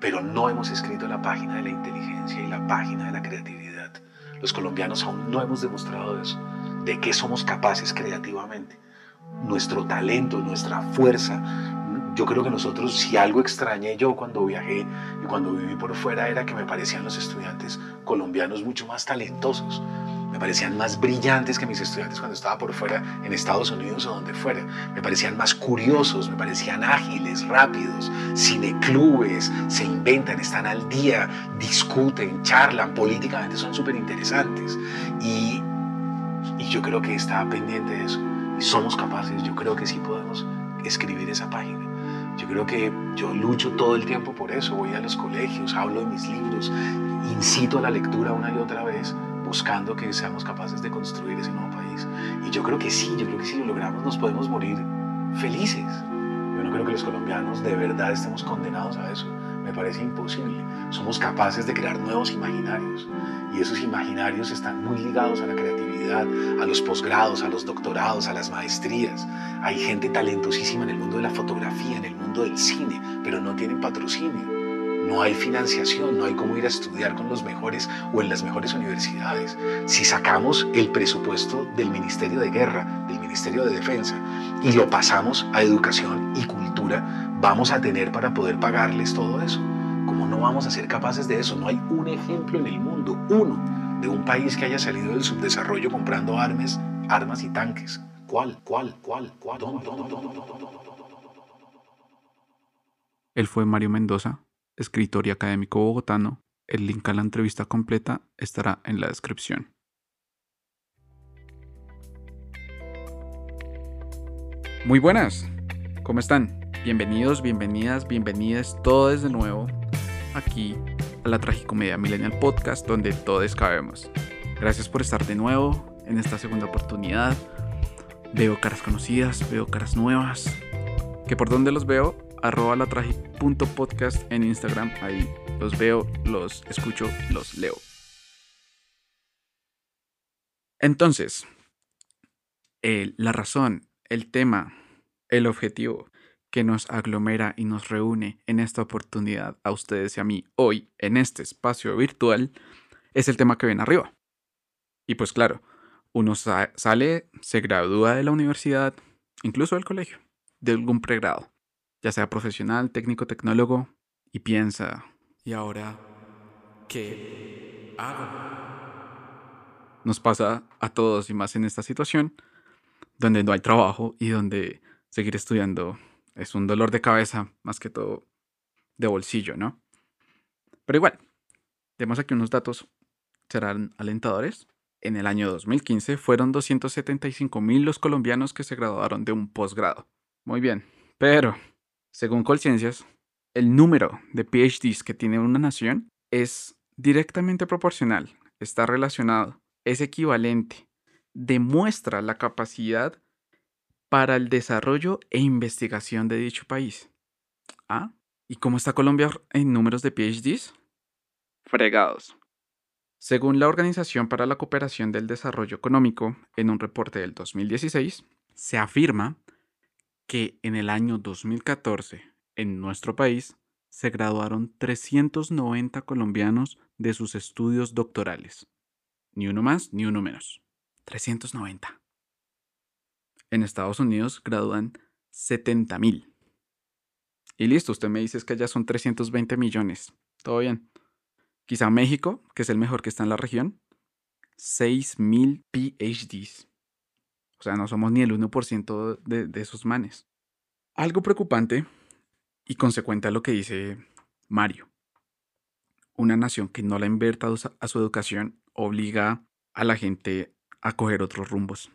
pero no hemos escrito la página de la inteligencia y la página de la creatividad. Los colombianos aún no hemos demostrado eso, de qué somos capaces creativamente. Nuestro talento, nuestra fuerza. Yo creo que nosotros, si algo extrañé yo cuando viajé y cuando viví por fuera, era que me parecían los estudiantes colombianos mucho más talentosos me parecían más brillantes que mis estudiantes cuando estaba por fuera en Estados Unidos o donde fuera. Me parecían más curiosos, me parecían ágiles, rápidos, cineclubes, se inventan, están al día, discuten, charlan, políticamente son súper interesantes. Y, y yo creo que está pendiente de eso. Y somos capaces, yo creo que sí podemos escribir esa página. Yo creo que yo lucho todo el tiempo por eso, voy a los colegios, hablo de mis libros, incito a la lectura una y otra vez, buscando que seamos capaces de construir ese nuevo país. Y yo creo que sí, yo creo que si lo logramos nos podemos morir felices. Yo no creo que los colombianos de verdad estemos condenados a eso. Me parece imposible. Somos capaces de crear nuevos imaginarios. Y esos imaginarios están muy ligados a la creatividad, a los posgrados, a los doctorados, a las maestrías. Hay gente talentosísima en el mundo de la fotografía, en el mundo del cine, pero no tienen patrocinio no hay financiación, no hay cómo ir a estudiar con los mejores o en las mejores universidades. Si sacamos el presupuesto del Ministerio de Guerra, del Ministerio de Defensa, y lo pasamos a educación y cultura, vamos a tener para poder pagarles todo eso. ¿Cómo no vamos a ser capaces de eso? No hay un ejemplo en el mundo, uno, de un país que haya salido del subdesarrollo comprando armas, armas y tanques. ¿Cuál? ¿Cuál? ¿Cuál? ¿Cuál? Él fue Mario Mendoza, escritor y académico bogotano. El link a la entrevista completa estará en la descripción. Muy buenas, ¿cómo están? Bienvenidos, bienvenidas, bienvenidas todos de nuevo aquí a la Tragicomedia Millennial Podcast donde todos cabemos. Gracias por estar de nuevo en esta segunda oportunidad. Veo caras conocidas, veo caras nuevas. ¿Que por dónde los veo? Arroba podcast en Instagram. Ahí los veo, los escucho, los leo. Entonces, la razón, el tema, el objetivo que nos aglomera y nos reúne en esta oportunidad a ustedes y a mí hoy en este espacio virtual es el tema que ven arriba. Y pues claro, uno sale, se gradúa de la universidad, incluso del colegio, de algún pregrado ya sea profesional, técnico, tecnólogo, y piensa, ¿y ahora qué hago? Nos pasa a todos y más en esta situación, donde no hay trabajo y donde seguir estudiando es un dolor de cabeza, más que todo de bolsillo, ¿no? Pero igual, tenemos aquí unos datos, serán alentadores. En el año 2015 fueron 275 mil los colombianos que se graduaron de un posgrado. Muy bien, pero según Colciencias, el número de PhDs que tiene una nación es directamente proporcional, está relacionado, es equivalente, demuestra la capacidad para el desarrollo e investigación de dicho país. ¿Ah? ¿Y cómo está Colombia en números de PhDs? Fregados. Según la Organización para la Cooperación del Desarrollo Económico, en un reporte del 2016, se afirma que en el año 2014 en nuestro país se graduaron 390 colombianos de sus estudios doctorales. Ni uno más ni uno menos. 390. En Estados Unidos gradúan 70 mil. Y listo, usted me dice que allá son 320 millones. Todo bien. Quizá México, que es el mejor que está en la región, 6 mil PhDs. Sea, no somos ni el 1% de, de esos manes. Algo preocupante y consecuente a lo que dice Mario. Una nación que no la inverta a su educación obliga a la gente a coger otros rumbos.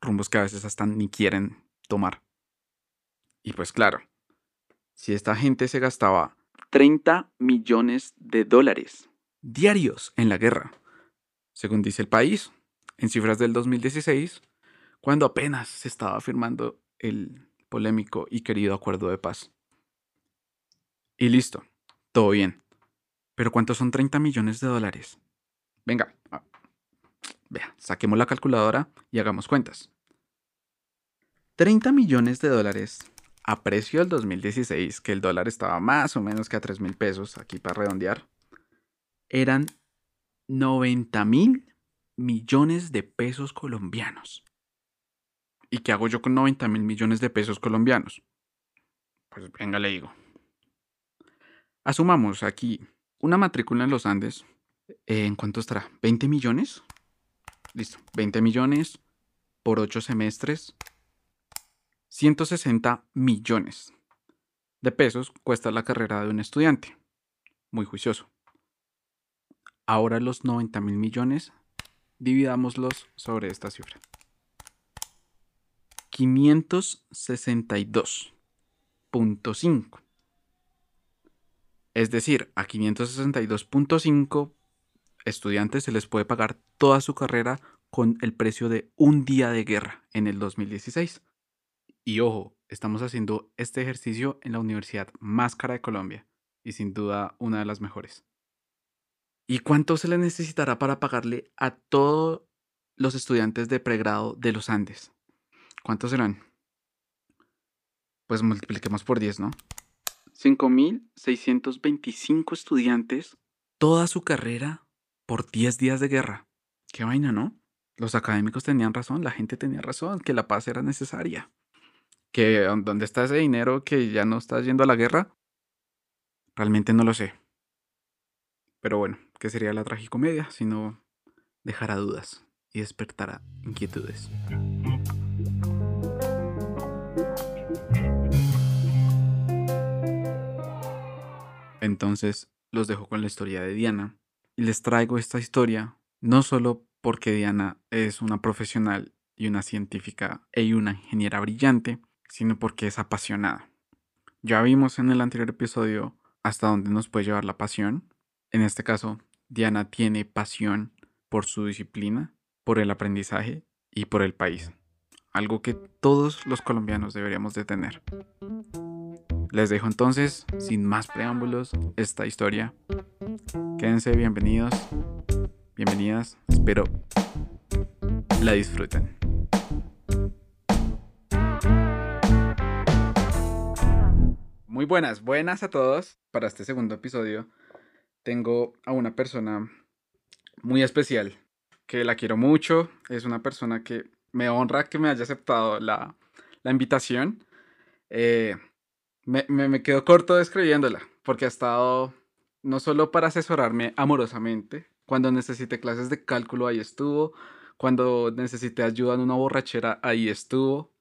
Rumbos que a veces hasta ni quieren tomar. Y pues claro, si esta gente se gastaba 30 millones de dólares diarios en la guerra, según dice el país, en cifras del 2016, cuando apenas se estaba firmando el polémico y querido acuerdo de paz. Y listo, todo bien. Pero ¿cuántos son 30 millones de dólares? Venga, ah, vea, saquemos la calculadora y hagamos cuentas. 30 millones de dólares a precio del 2016, que el dólar estaba más o menos que a 3 mil pesos, aquí para redondear, eran 90 mil millones de pesos colombianos. ¿Y qué hago yo con 90 mil millones de pesos colombianos? Pues venga, le digo. Asumamos aquí una matrícula en los Andes. Eh, ¿En cuánto estará? ¿20 millones? Listo. 20 millones por 8 semestres. 160 millones de pesos cuesta la carrera de un estudiante. Muy juicioso. Ahora los 90 mil millones, dividámoslos sobre esta cifra. 562.5. Es decir, a 562.5 estudiantes se les puede pagar toda su carrera con el precio de un día de guerra en el 2016. Y ojo, estamos haciendo este ejercicio en la universidad más cara de Colombia y sin duda una de las mejores. ¿Y cuánto se le necesitará para pagarle a todos los estudiantes de pregrado de los Andes? ¿Cuántos serán? Pues multipliquemos por 10, ¿no? 5.625 estudiantes, toda su carrera por 10 días de guerra. Qué vaina, ¿no? Los académicos tenían razón, la gente tenía razón, que la paz era necesaria. Que dónde está ese dinero que ya no está yendo a la guerra, realmente no lo sé. Pero bueno, ¿qué sería la tragicomedia si no dejará dudas y despertará inquietudes? Entonces los dejo con la historia de Diana y les traigo esta historia no solo porque Diana es una profesional y una científica y una ingeniera brillante, sino porque es apasionada. Ya vimos en el anterior episodio hasta dónde nos puede llevar la pasión. En este caso, Diana tiene pasión por su disciplina, por el aprendizaje y por el país. Algo que todos los colombianos deberíamos de tener. Les dejo entonces, sin más preámbulos, esta historia. Quédense bienvenidos, bienvenidas, espero la disfruten. Muy buenas, buenas a todos. Para este segundo episodio tengo a una persona muy especial, que la quiero mucho, es una persona que me honra que me haya aceptado la, invitación. Eh, me, me, quedo corto describiéndola, porque ha estado no solo para asesorarme amorosamente, cuando necesité clases de cálculo, ahí estuvo, cuando necesité ayuda en una borrachera, ahí estuvo.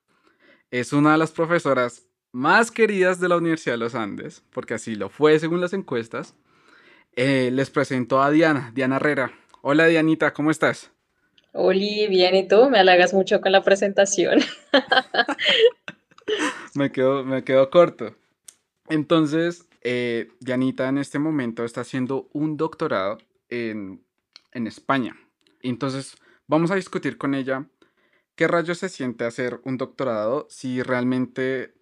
Es una de las profesoras más queridas de la Universidad de los Andes, porque así lo fue según las encuestas. Eh, les presento a Diana, Diana Herrera. Hola Dianita, ¿cómo estás? Oli, bien, ¿y tú? Me halagas mucho con la presentación. me, quedo, me quedo corto. Entonces, eh, Dianita en este momento está haciendo un doctorado en, en España. Entonces, vamos a discutir con ella qué rayos se siente hacer un doctorado, si realmente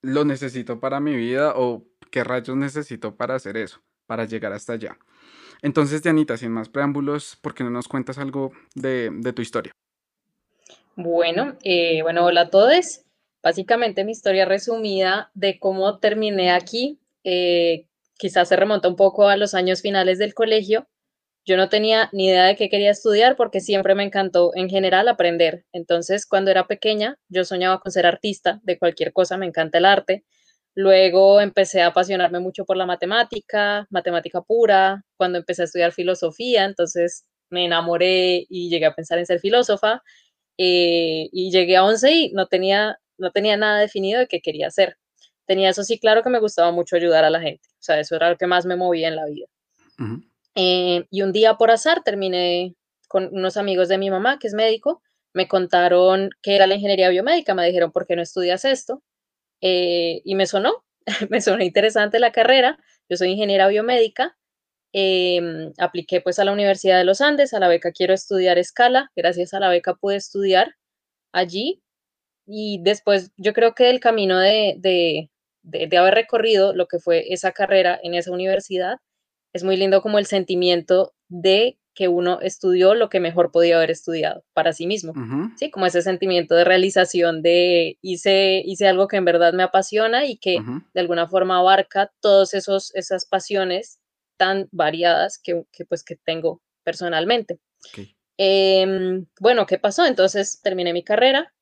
lo necesito para mi vida o qué rayos necesito para hacer eso, para llegar hasta allá. Entonces, Dianita, sin más preámbulos, ¿por qué no nos cuentas algo de, de tu historia? Bueno, eh, bueno, hola a todos. Básicamente mi historia resumida de cómo terminé aquí, eh, quizás se remonta un poco a los años finales del colegio. Yo no tenía ni idea de qué quería estudiar porque siempre me encantó en general aprender. Entonces, cuando era pequeña, yo soñaba con ser artista de cualquier cosa, me encanta el arte. Luego empecé a apasionarme mucho por la matemática, matemática pura, cuando empecé a estudiar filosofía, entonces me enamoré y llegué a pensar en ser filósofa. Eh, y llegué a 11 y no tenía no tenía nada definido de qué quería hacer. Tenía eso sí claro que me gustaba mucho ayudar a la gente, o sea, eso era lo que más me movía en la vida. Eh, y un día por azar terminé con unos amigos de mi mamá, que es médico, me contaron que era la ingeniería biomédica, me dijeron, ¿por qué no estudias esto? Eh, y me sonó, me sonó interesante la carrera, yo soy ingeniera biomédica, em, apliqué pues a la Universidad de los Andes, a la beca Quiero Estudiar Escala, gracias a la beca pude estudiar allí y después yo creo que el camino de, de, de, haber recorrido lo que fue esa carrera en esa universidad, es muy lindo como el sentimiento de que uno estudió lo que mejor podía haber estudiado para sí mismo. Sí, como ese sentimiento de realización de hice, hice algo que en verdad me apasiona y que de alguna forma abarca todas esas pasiones tan variadas que, pues que tengo personalmente. Em, bueno, ¿qué pasó? Entonces terminé mi carrera,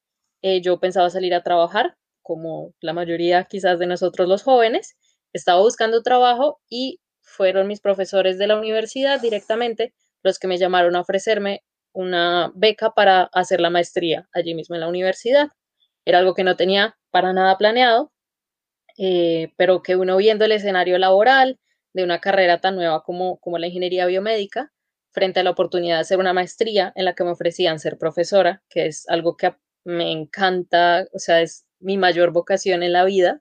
eh, yo pensaba salir a trabajar, como la mayoría quizás de nosotros los jóvenes, estaba buscando trabajo y fueron mis profesores de la universidad directamente los que me llamaron a ofrecerme una beca para hacer la maestría allí mismo en la universidad. Era algo que no tenía para nada planeado, eh, pero que uno viendo el escenario laboral de una carrera tan nueva como, como la ingeniería biomédica, frente a la oportunidad de hacer una maestría en la que me ofrecían ser profesora, que es algo que me encanta, o sea, es mi mayor vocación en la vida,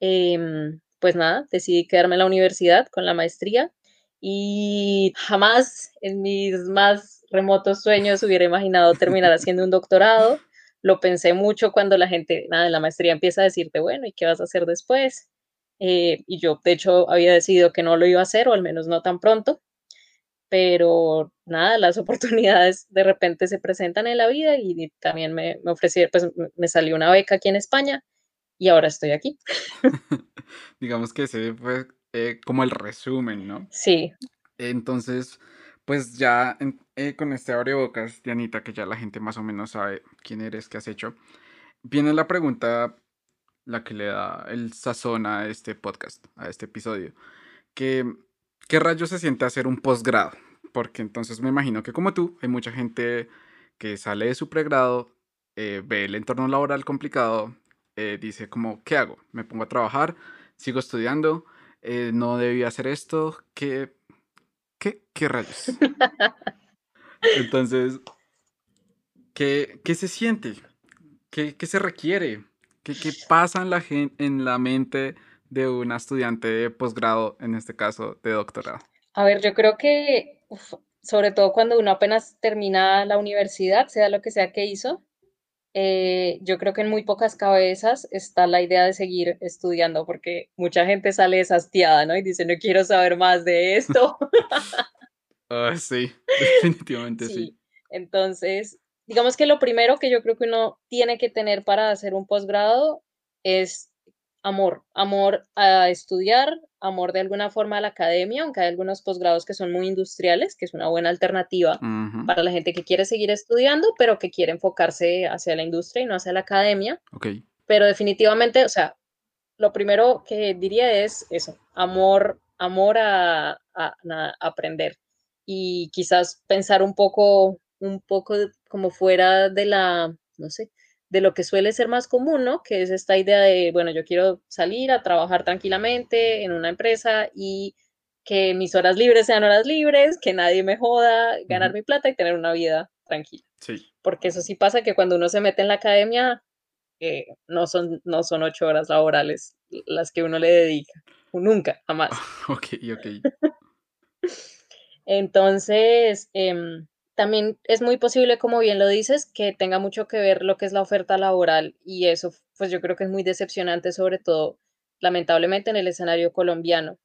em, pues nada, decidí quedarme en la universidad con la maestría y jamás en mis más remotos sueños hubiera imaginado terminar haciendo un doctorado. Lo pensé mucho cuando la gente, nada, en la maestría empieza a decirte, bueno, ¿y qué vas a hacer después? Eh, y yo, de hecho, había decidido que no lo iba a hacer, o al menos no tan pronto. Pero nada, las oportunidades de repente se presentan en la vida y también me, me ofrecieron, pues me salió una beca aquí en España y ahora estoy aquí. Digamos que ese fue eh, como el resumen, ¿no? Sí. Entonces, pues ya eh, con este abrebocas, Dianita, que ya la gente más o menos sabe quién eres, qué has hecho, viene la pregunta, la que le da el sazón a este podcast, a este episodio, que ¿qué rayos se siente hacer un posgrado? Porque entonces me imagino que como tú, hay mucha gente que sale de su pregrado, eh, ve el entorno laboral complicado, dice como, ¿qué hago? ¿Me pongo a trabajar? ¿Sigo estudiando? Eh, no debía hacer esto, ¿qué, qué, qué rayos? Entonces, ¿qué, ¿qué, se siente? ¿Qué, qué se requiere? ¿Qué, ¿Qué, pasa en la, en la mente de una estudiante de posgrado, en este caso de doctorado? A ver, yo creo que, sobre todo cuando uno apenas termina la universidad, sea lo que sea que hizo, eh, yo creo que en muy pocas cabezas está la idea de seguir estudiando, porque mucha gente sale deshastiada, ¿no? Y dice, no quiero saber más de esto. Ah, sí, definitivamente sí. Entonces, digamos que lo primero que yo creo que uno tiene que tener para hacer un posgrado es amor, amor a estudiar, amor de alguna forma a la academia, aunque hay algunos posgrados que son muy industriales, que es una buena alternativa para la gente que quiere seguir estudiando, pero que quiere enfocarse hacia la industria y no hacia la academia. Okay. Pero definitivamente, o sea, lo primero que diría es eso, amor, amor a, aprender y quizás pensar un poco, un poco como fuera de la, no sé, de lo que suele ser más común, ¿no? Que es esta idea de, bueno, yo quiero salir a trabajar tranquilamente en una empresa y que mis horas libres sean horas libres, que nadie me joda, ganar mi plata y tener una vida tranquila. Sí. Porque eso sí pasa que cuando uno se mete en la academia, eh, no, son, no son ocho horas laborales las que uno le dedica. Nunca, jamás. ok, ok. Entonces, em, también es muy posible, como bien lo dices, que tenga mucho que ver lo que es la oferta laboral y eso, pues yo creo que es muy decepcionante, sobre todo, lamentablemente, en el escenario colombiano,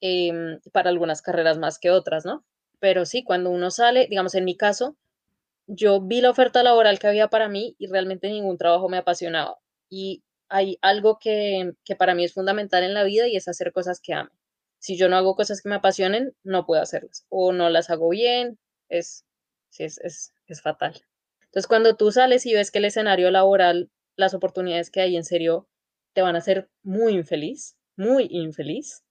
em, para algunas carreras más que otras, ¿no? Pero sí, cuando uno sale, digamos, en mi caso, yo vi la oferta laboral que había para mí y realmente ningún trabajo me apasionaba. Y hay algo que, que para mí es fundamental en la vida y es hacer cosas que ame. Si yo no hago cosas que me apasionen, no puedo hacerlas o no las hago bien, es sí, es, es, es fatal. Entonces, cuando tú sales y ves que el escenario laboral, las oportunidades que hay en serio te van a hacer muy infeliz, muy infeliz,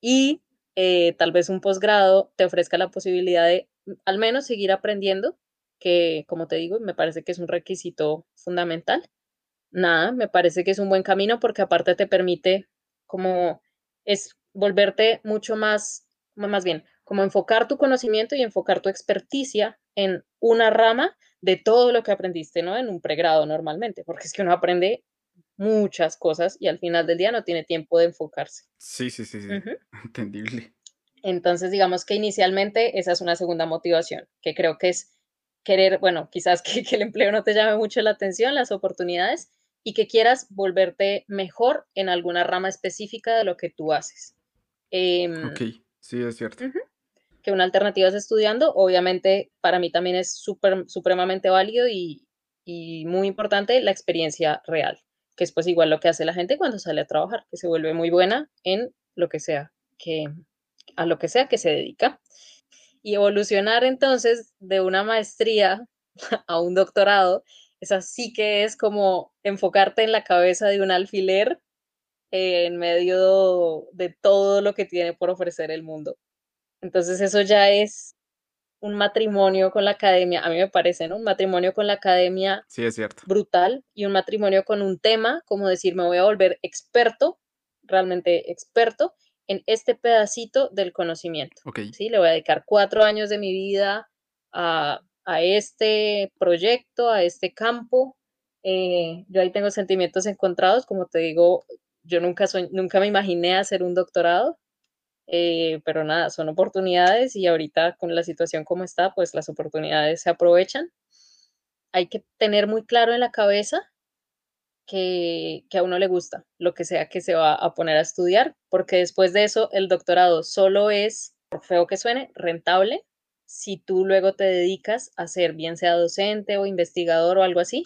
y eh, tal vez un posgrado te ofrezca la posibilidad de mm, al menos seguir aprendiendo, que como te digo, me parece que es un requisito fundamental. Nada, me parece que es un buen camino porque aparte te permite como es volverte mucho más, más bien, como enfocar tu conocimiento y enfocar tu experticia en una rama de todo lo que aprendiste, ¿no? En un pregrado normalmente, porque es que uno aprende muchas cosas y al final del día no tiene tiempo de enfocarse. Sí, sí, sí, sí. Entendible. Entonces, digamos que inicialmente esa es una segunda motivación, que creo que es querer, bueno, quizás que, el empleo no te llame mucho la atención, las oportunidades, y que quieras volverte mejor en alguna rama específica de lo que tú haces. Em, ok, sí, es cierto que una alternativa es estudiando. Obviamente, para mí también es súper, supremamente válido y, y muy importante la experiencia real, que es pues igual lo que hace la gente cuando sale a trabajar, que se vuelve muy buena en lo que sea, que a lo que sea que se dedica. Y evolucionar entonces de una maestría a un doctorado, es así que es como enfocarte en la cabeza de un alfiler en medio de todo lo que tiene por ofrecer el mundo. Entonces eso ya es un matrimonio con la academia, a mí me parece, ¿no? Un matrimonio con la academia Sí, es cierto. brutal y un matrimonio con un tema, como decir, me voy a volver experto, realmente experto, en este pedacito del conocimiento. Ok. ¿sí? Le voy a dedicar cuatro años de mi vida a, a este proyecto, a este campo. Eh, yo ahí tengo sentimientos encontrados, como te digo, yo nunca, soñ- nunca me imaginé hacer un doctorado, eh, pero nada, son oportunidades y ahorita con la situación como está, pues las oportunidades se aprovechan. Hay que tener muy claro en la cabeza que, a uno le gusta, lo que sea que se va a poner a estudiar, porque después de eso el doctorado solo es, por feo que suene, rentable si tú luego te dedicas a ser, bien sea docente o investigador o algo así,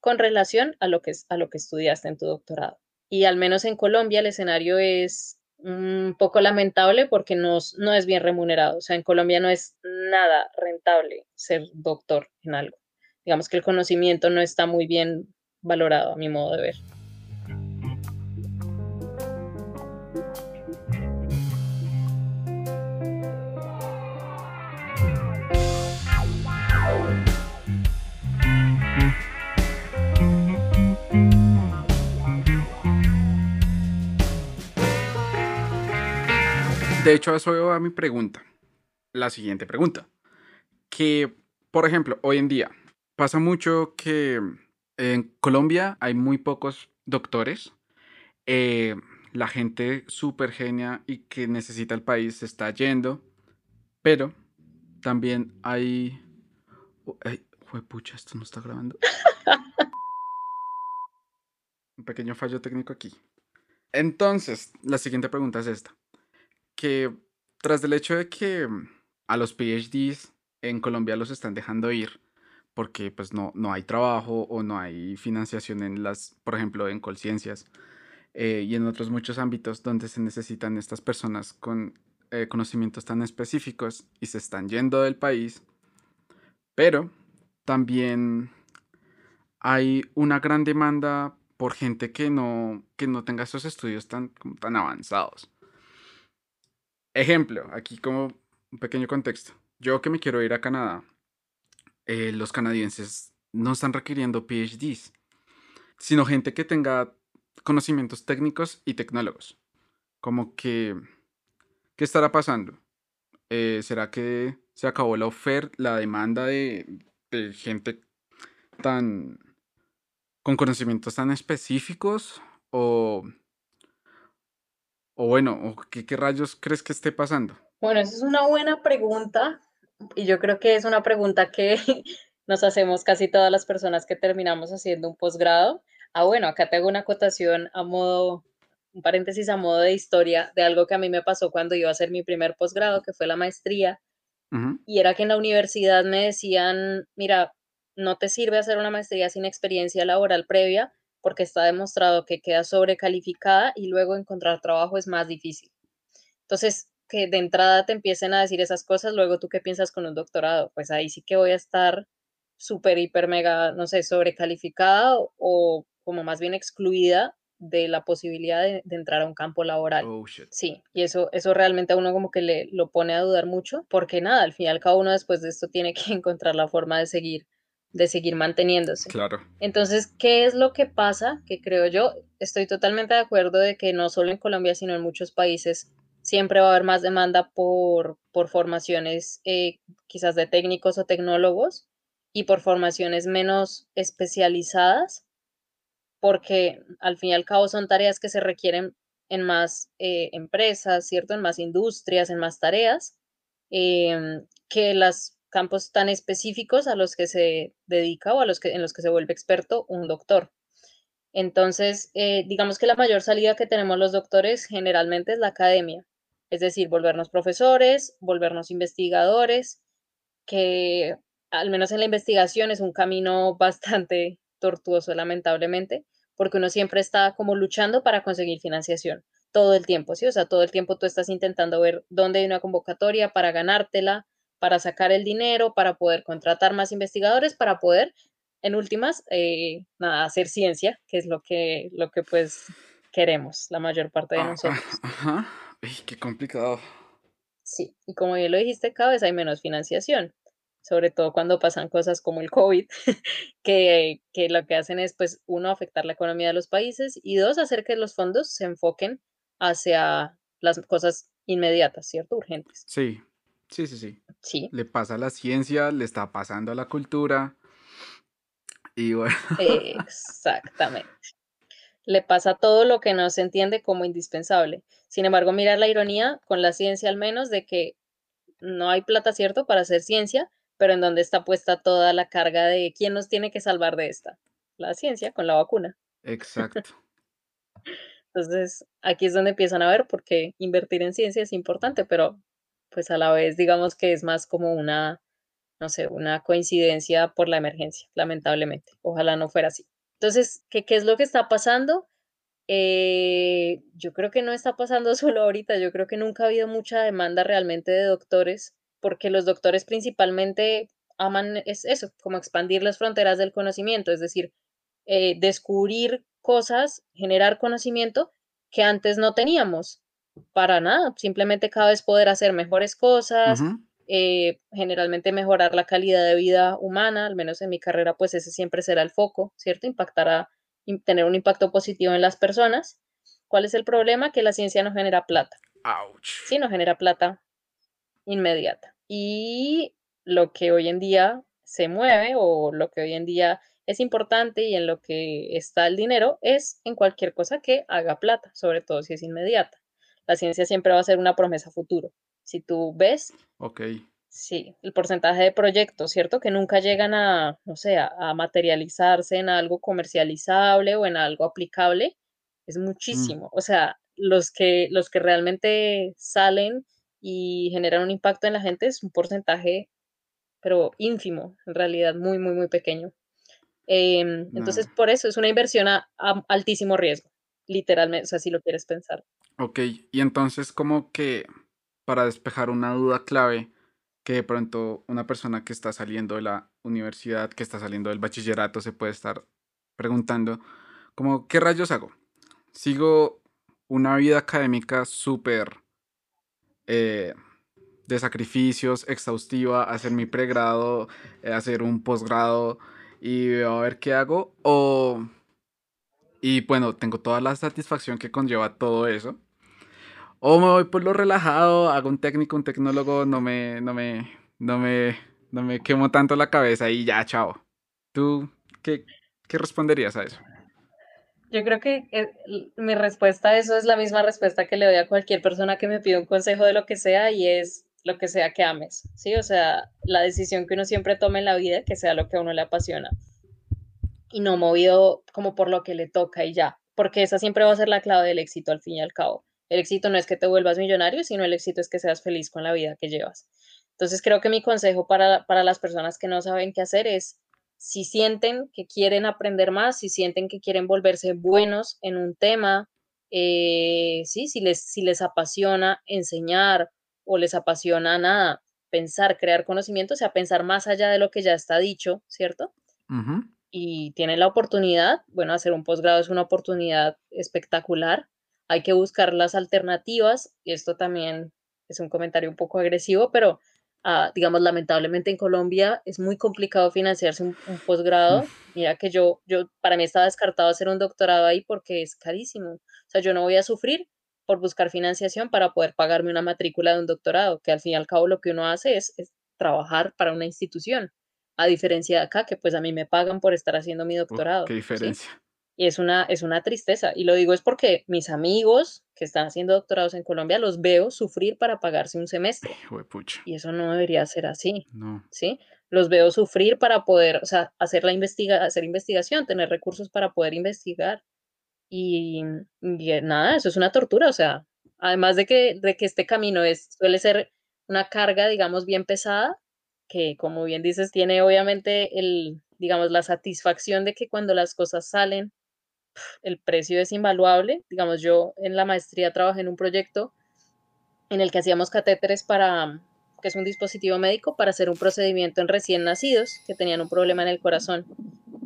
con relación a lo que, a lo que estudiaste en tu doctorado. Y al menos en Colombia el escenario es un poco lamentable porque no, no es bien remunerado. O sea, en Colombia no es nada rentable ser doctor en algo. Digamos que el conocimiento no está muy bien valorado a mi modo de ver. De hecho, eso va a mi pregunta. La siguiente pregunta. Que, por ejemplo, hoy en día pasa mucho que en Colombia hay muy pocos doctores. eh, la gente súper genia y que necesita el país se está yendo. Pero también hay... Oh, Ay, juepucha, esto no está grabando. Un pequeño fallo técnico aquí. Entonces, la siguiente pregunta es esta. Que tras del hecho de que mm, a los PhDs en Colombia los están dejando ir porque pues no, no hay trabajo o no hay financiación en las, por ejemplo, en Colciencias eh, y en otros muchos ámbitos donde se necesitan estas personas con eh, conocimientos tan específicos y se están yendo del país, pero también hay una gran demanda por gente que no, que no tenga esos estudios tan, tan avanzados. Ejemplo, aquí como un pequeño contexto. Yo que me quiero ir a Canadá, eh, los canadienses no están requiriendo PhDs, sino gente que tenga conocimientos técnicos y tecnólogos. Como que, ¿qué estará pasando? Eh, ¿Será que se acabó la oferta, la demanda de, de gente tan con conocimientos tan específicos? O, o bueno, o qué, qué rayos crees que esté pasando? Bueno, esa es una buena pregunta y yo creo que es una pregunta que nos hacemos casi todas las personas que terminamos haciendo un posgrado. Ah, bueno, acá te hago una acotación a modo, un paréntesis a modo de historia de algo que a mí me pasó cuando iba a hacer mi primer posgrado, que fue la maestría, y era que en la universidad me decían, mira, no te sirve hacer una maestría sin experiencia laboral previa porque está demostrado que quedas sobrecalificada y luego encontrar trabajo es más difícil. Entonces, que de entrada te empiecen a decir esas cosas, luego tú qué piensas con un doctorado, pues ahí sí que voy a estar súper, hiper, mega, no sé, sobrecalificada o, como más bien excluida de la posibilidad de, de entrar a un campo laboral. Oh. Sí, y eso, eso realmente a uno como que le lo pone a dudar mucho, porque nada, al fin y al cabo uno después de esto tiene que encontrar la forma de seguir, de seguir manteniéndose. Claro. Entonces, ¿qué es lo que pasa? Que creo yo, estoy totalmente de acuerdo de que no solo en Colombia, sino en muchos países siempre va a haber más demanda por, por formaciones eh, quizás de técnicos o tecnólogos y por formaciones menos especializadas, porque al fin y al cabo son tareas que se requieren en más eh, empresas, ¿cierto? En más industrias, en más tareas, em, que los campos tan específicos a los que se dedica o a los que, en los que se vuelve experto un doctor. Entonces, eh, digamos que la mayor salida que tenemos los doctores generalmente es la academia, Es decir, volvernos profesores, volvernos investigadores, que al menos en la investigación es un camino bastante tortuoso, lamentablemente, porque uno siempre está como luchando para conseguir financiación todo el tiempo, ¿sí? O sea, todo el tiempo tú estás intentando ver dónde hay una convocatoria para ganártela, para sacar el dinero, para poder contratar más investigadores, para poder, en últimas, eh, nada, hacer ciencia, que es lo que, lo que pues queremos la mayor parte de Ah, ah, nosotros. ajá. Qué complicado. Sí, y como bien lo dijiste, cada vez hay menos financiación, sobre todo cuando pasan cosas como el COVID, que, que lo que hacen es, pues, uno, afectar la economía de los países y dos, hacer que los fondos se enfoquen hacia las cosas inmediatas, ¿cierto? Urgentes. Sí, sí, sí, sí. Sí, Le pasa a la ciencia, le está pasando a la cultura. Y bueno, exactamente. Le pasa todo lo que no se entiende como indispensable. Sin embargo, mira la ironía con la ciencia al menos de que no hay plata, ¿cierto?, para hacer ciencia, pero en donde está puesta toda la carga de quién nos tiene que salvar de esta. La ciencia con la vacuna. exacto. Entonces, aquí es donde empiezan a ver por qué invertir en ciencia es importante, pero pues a la vez digamos que es más como una, no sé, una coincidencia por la emergencia, lamentablemente. Ojalá no fuera así. Entonces, ¿qué, qué es lo que está pasando? Eh, yo creo que no está pasando solo ahorita, yo creo que nunca ha habido mucha demanda realmente de doctores, porque los doctores principalmente aman es eso, como expandir las fronteras del conocimiento, es decir, eh, descubrir cosas, generar conocimiento que antes no teníamos para nada, simplemente cada vez poder hacer mejores cosas, eh, generalmente mejorar la calidad de vida humana, al menos en mi carrera, pues ese siempre será el foco, ¿cierto? Impactar a, im- tener un impacto positivo en las personas. ¿Cuál es el problema? Que la ciencia no genera plata, Ouch. sí, no genera plata inmediata. Y lo que hoy en día se mueve o lo que hoy en día es importante y en lo que está el dinero es en cualquier cosa que haga plata, sobre todo si es inmediata. La ciencia siempre va a ser una promesa futuro. Si tú ves, Ok. sí, el porcentaje de proyectos, ¿cierto? Que nunca llegan a, no sé, a, a materializarse en algo comercializable o en algo aplicable, es Mm, muchísimo. O sea, los que, los que realmente salen y generan un impacto en la gente es un porcentaje, pero ínfimo, en realidad muy, muy, muy pequeño. Em, entonces, por eso es una inversión a, a altísimo riesgo, literalmente, o sea, si lo quieres pensar. Ok, y entonces como que para despejar una duda clave, que de pronto una persona que está saliendo de la universidad, que está saliendo del bachillerato, se puede estar preguntando, como, ¿qué rayos hago? ¿Sigo una vida académica súper eh, de sacrificios, exhaustiva, hacer mi pregrado, eh, hacer un posgrado y a ver qué hago? O, y bueno, tengo toda la satisfacción que conlleva todo eso. O me voy por lo relajado, hago un técnico, un tecnólogo, no me, no me, no me, no me quemo tanto la cabeza y ya, chao. ¿Tú qué, qué responderías a eso? Yo creo que eh, mi respuesta a eso es la misma respuesta que le doy a cualquier persona que me pide un consejo de lo que sea y es lo que sea que ames, ¿sí? O sea, la decisión que uno siempre tome en la vida, que sea lo que a uno le apasiona y no movido como por lo que le toca y ya, porque esa siempre va a ser la clave del éxito al fin y al cabo. El éxito no es que te vuelvas millonario, sino el éxito es que seas feliz con la vida que llevas. Entonces creo que mi consejo para, para las personas que no saben qué hacer es, si sienten que quieren aprender más, si sienten que quieren volverse buenos en un tema, eh, sí, si les, si les apasiona enseñar o les apasiona nada, pensar, crear conocimiento, o sea, pensar más allá de lo que ya está dicho, ¿cierto? Ujú, y tienen la oportunidad, bueno, hacer un posgrado es una oportunidad espectacular. Hay que buscar las alternativas, y esto también es un comentario un poco agresivo, pero ah, digamos, lamentablemente en Colombia es muy complicado financiarse un, un posgrado. Mira que yo, yo, para mí estaba descartado hacer un doctorado ahí porque es carísimo. O sea, yo no voy a sufrir por buscar financiación para poder pagarme una matrícula de un doctorado, que al fin y al cabo lo que uno hace es, es trabajar para una institución a diferencia de acá, que pues a mí me pagan por estar haciendo mi qué doctorado, ¿sí? diferencia. Y es una, es una tristeza. Y lo digo es porque mis amigos que están haciendo doctorados en Colombia los veo sufrir para pagarse un semestre. Y eso no debería ser así, No. ¿sí? Los veo sufrir para poder, o sea, hacer la investiga hacer investigación, tener recursos para poder investigar. Y, y eh, nada, eso es una tortura, o sea, además de que, de que este camino es, suele ser una carga, digamos, bien pesada, que como bien dices, tiene obviamente el, digamos, la satisfacción de que cuando las cosas salen, el precio es invaluable. Digamos, yo en la maestría trabajé en un proyecto en el que hacíamos catéteres para, que es un dispositivo médico para hacer un procedimiento en recién nacidos que tenían un problema en el corazón.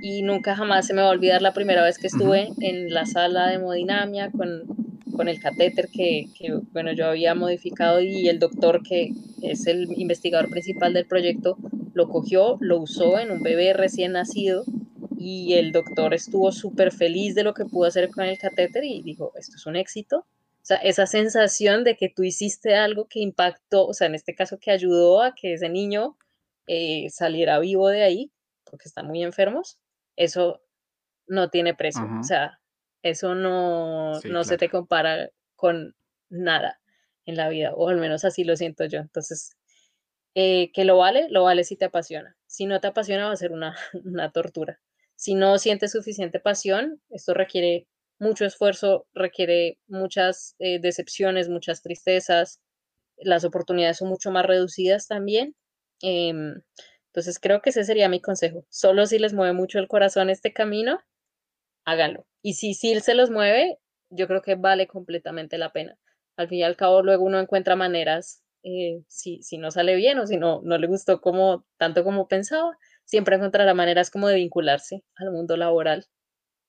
Y nunca jamás se me va a olvidar la primera vez que estuve en la sala de hemodinamia con, con el catéter que, que, bueno, yo había modificado y el doctor que es el investigador principal del proyecto lo cogió, lo usó en un bebé recién nacido y el doctor estuvo súper feliz de lo que pudo hacer con el catéter y dijo, esto es un éxito. O sea, esa sensación de que tú hiciste algo que impactó, o sea, en este caso que ayudó a que ese niño eh, saliera vivo de ahí, porque están muy enfermos, eso no tiene precio. O sea, eso no, no se te compara con nada en la vida, o al menos así lo siento yo. Entonces, eh, que lo vale, lo vale si te apasiona. Si no te apasiona, va a ser una, una tortura. Si no sientes suficiente pasión, esto requiere mucho esfuerzo, requiere muchas eh, decepciones, muchas tristezas, las oportunidades son mucho más reducidas también. Em, entonces creo que ese sería mi consejo. Solo si les mueve mucho el corazón este camino, háganlo. Y si sí se los mueve, yo creo que vale completamente la pena. Al fin y al cabo, luego uno encuentra maneras, eh, si, si no sale bien o si no, no le gustó como, tanto como pensaba, siempre encontrará maneras como de vincularse al mundo laboral.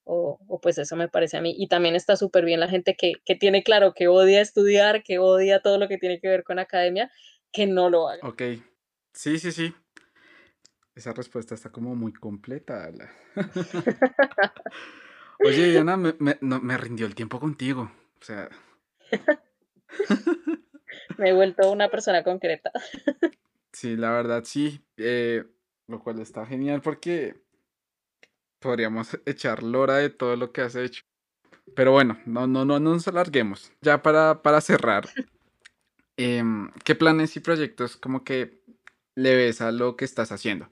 O, o pues eso me parece a mí. Y también está súper bien la gente que, que, tiene claro que odia estudiar, que odia todo lo que tiene que ver con academia, que no lo haga. Ok, sí, sí, sí. Esa respuesta está como muy completa. Oye, Diana, me, me, no, me rindió el tiempo contigo. O sea. me he vuelto una persona concreta. sí, la verdad, sí. Eh, lo cual está genial porque podríamos echar lora de todo lo que has hecho. Pero bueno, no, no, no, no nos alarguemos. Ya para, para cerrar, eh, ¿qué planes y proyectos como que le ves a lo que estás haciendo?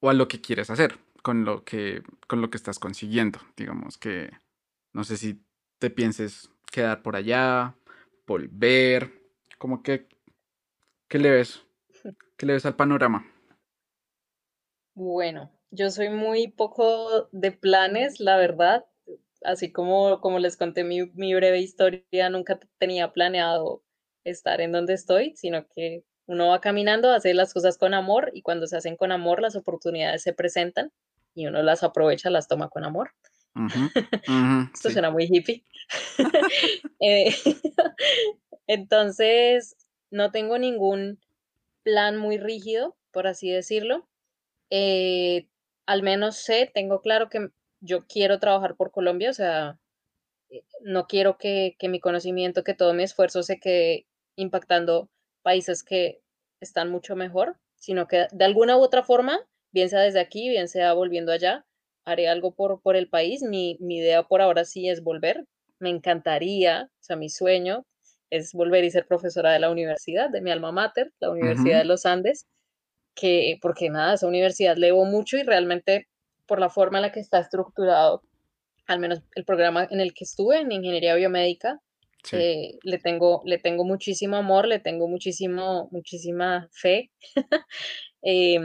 O a lo que quieres hacer con lo que, con lo que estás consiguiendo. Digamos que no sé si te pienses quedar por allá, volver, como que, ¿qué le ves? ¿Qué le ves al panorama? Bueno, yo soy muy poco de planes, la verdad. Así como, como les conté mi, mi breve historia, nunca tenía planeado estar en donde estoy, sino que uno va caminando, hace las cosas con amor y cuando se hacen con amor las oportunidades se presentan y uno las aprovecha, las toma con amor. Uh -huh, Esto sí. suena muy hippie. eh, entonces, no tengo ningún plan muy rígido, por así decirlo. Eh, al menos sé, tengo claro que yo quiero trabajar por Colombia, o sea, eh, no quiero que, que mi conocimiento, que todo mi esfuerzo se quede impactando países que están mucho mejor, sino que de alguna u otra forma, bien sea desde aquí, bien sea volviendo allá, haré algo por, por el país. Mi, mi idea por ahora sí es volver. Me encantaría, o sea, mi sueño es volver y ser profesora de la universidad, de mi alma mater, la Universidad uh -huh. de los Andes que, porque nada, esa universidad leo mucho y realmente por la forma en la que está estructurado, al menos el programa en el que estuve, en ingeniería biomédica, sí. eh, le, tengo, le tengo muchísimo amor, le tengo muchísimo, muchísima fe. eh,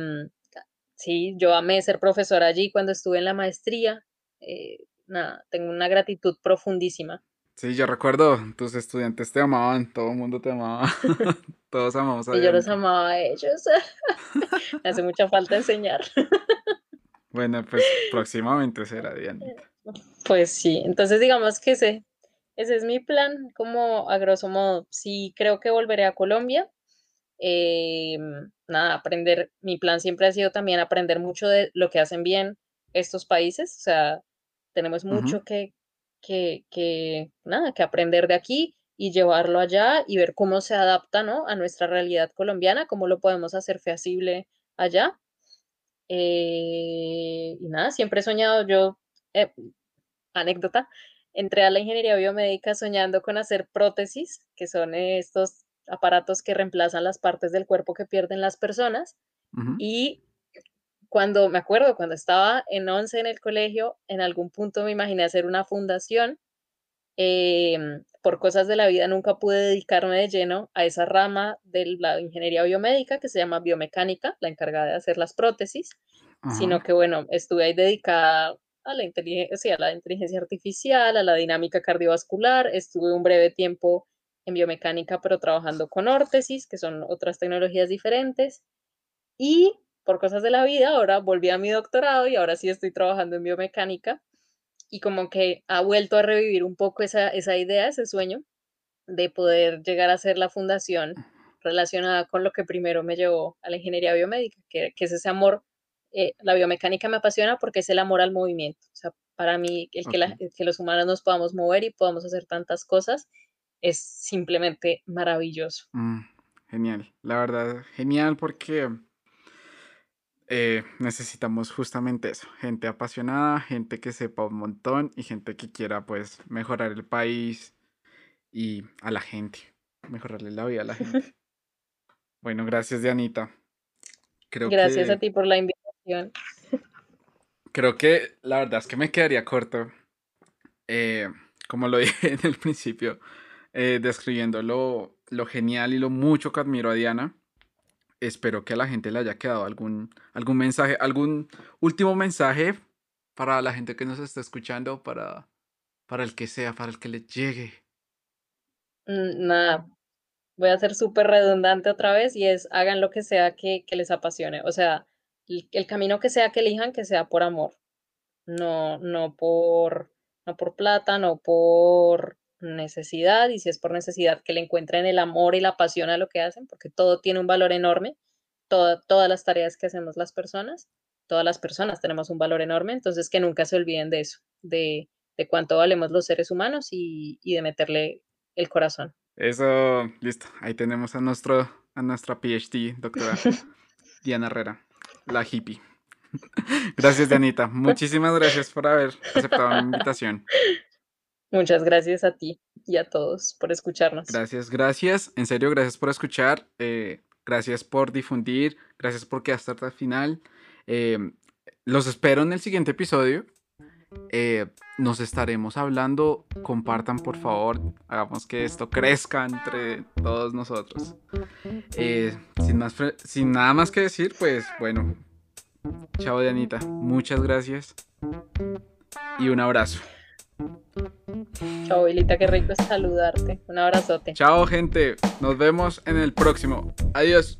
sí, yo amé ser profesora allí cuando estuve en la maestría. Eh, nada, tengo una gratitud profundísima. Sí, yo recuerdo, tus estudiantes te amaban, todo el mundo te amaba, todos amamos a Y yo los amaba a ellos. Me hace mucha falta enseñar. Bueno, pues próximamente será Dianita. Pues sí, entonces digamos que ese, ese es mi plan, como a grosso modo. Sí, creo que volveré a Colombia. Eh, nada, aprender, mi plan siempre ha sido también aprender mucho de lo que hacen bien estos países, o sea, tenemos mucho uh -huh. que, que, que, nada, que aprender de aquí y llevarlo allá y ver cómo se adapta ¿no? a nuestra realidad colombiana, cómo lo podemos hacer feasible allá. Eh, y nada, siempre he soñado, yo, eh, anécdota, entré a la ingeniería biomédica soñando con hacer prótesis, que son estos aparatos que reemplazan las partes del cuerpo que pierden las personas. Uh -huh. Y cuando, me acuerdo, cuando estaba en 11 en el colegio, en algún punto me imaginé hacer una fundación Em, por cosas de la vida nunca pude dedicarme de lleno a esa rama de la ingeniería biomédica que se llama biomecánica, la encargada de hacer las prótesis, sino que bueno, estuve ahí dedicada a la, inteligencia, a la inteligencia artificial, a la dinámica cardiovascular, estuve un breve tiempo en biomecánica, pero trabajando con órtesis, que son otras tecnologías diferentes. Y por cosas de la vida, ahora volví a mi doctorado y ahora sí estoy trabajando en biomecánica. Y como que ha vuelto a revivir un poco esa, esa idea, ese sueño de poder llegar a ser la fundación relacionada con lo que primero me llevó a la ingeniería biomédica, que, que es ese amor. Eh, la biomecánica me apasiona porque es el amor al movimiento. O sea, para mí, el que, que los humanos nos podamos mover y podamos hacer tantas cosas es simplemente maravilloso. Mm, genial, la verdad, genial porque eh, necesitamos justamente eso, gente apasionada, gente que sepa un montón y gente que quiera pues mejorar el país y a la gente, mejorarle la vida a la gente. bueno, gracias Dianita. Creo gracias a ti por la invitación. Creo que la verdad es que me quedaría corto. Eh, como lo dije en el principio, eh, describiendo lo, genial y lo mucho que admiro a Diana. Espero que a la gente le haya quedado algún, algún mensaje, algún último mensaje para la gente que nos está escuchando, para, para el que sea, para el que le llegue. Mm, nada, voy a ser súper redundante otra vez y es hagan lo que sea que, les apasione. O sea, el, el, camino que sea que elijan, que sea por amor. No, no por, no por plata, no por necesidad y si es por necesidad que le encuentren el amor y la pasión a lo que hacen, porque todo tiene un valor enorme, todas las tareas que hacemos las personas, todas las personas tenemos un valor enorme, entonces que nunca se olviden de eso, de, de cuánto valemos los seres humanos y, y, de meterle el corazón. Eso, listo, ahí tenemos a, nuestro, a nuestra PhD, doctora Diana Herrera, la hippie. Gracias, Dianita. Muchísimas gracias por haber aceptado mi invitación. Muchas gracias a ti y a todos por escucharnos. Gracias, gracias. En serio, gracias por escuchar. Eh, gracias por difundir. Gracias por quedar hasta el final. Em, los espero en el siguiente episodio. Eh, nos estaremos hablando. Compartan, por favor. Hagamos que esto crezca entre todos nosotros. Eh, sin, más, sin nada más que decir, pues bueno. Chao, Dianita. Muchas gracias. Y un abrazo. Chao, Abuelita, qué rico saludarte. Un abrazote. Chao, gente. Nos vemos en el próximo. Adiós.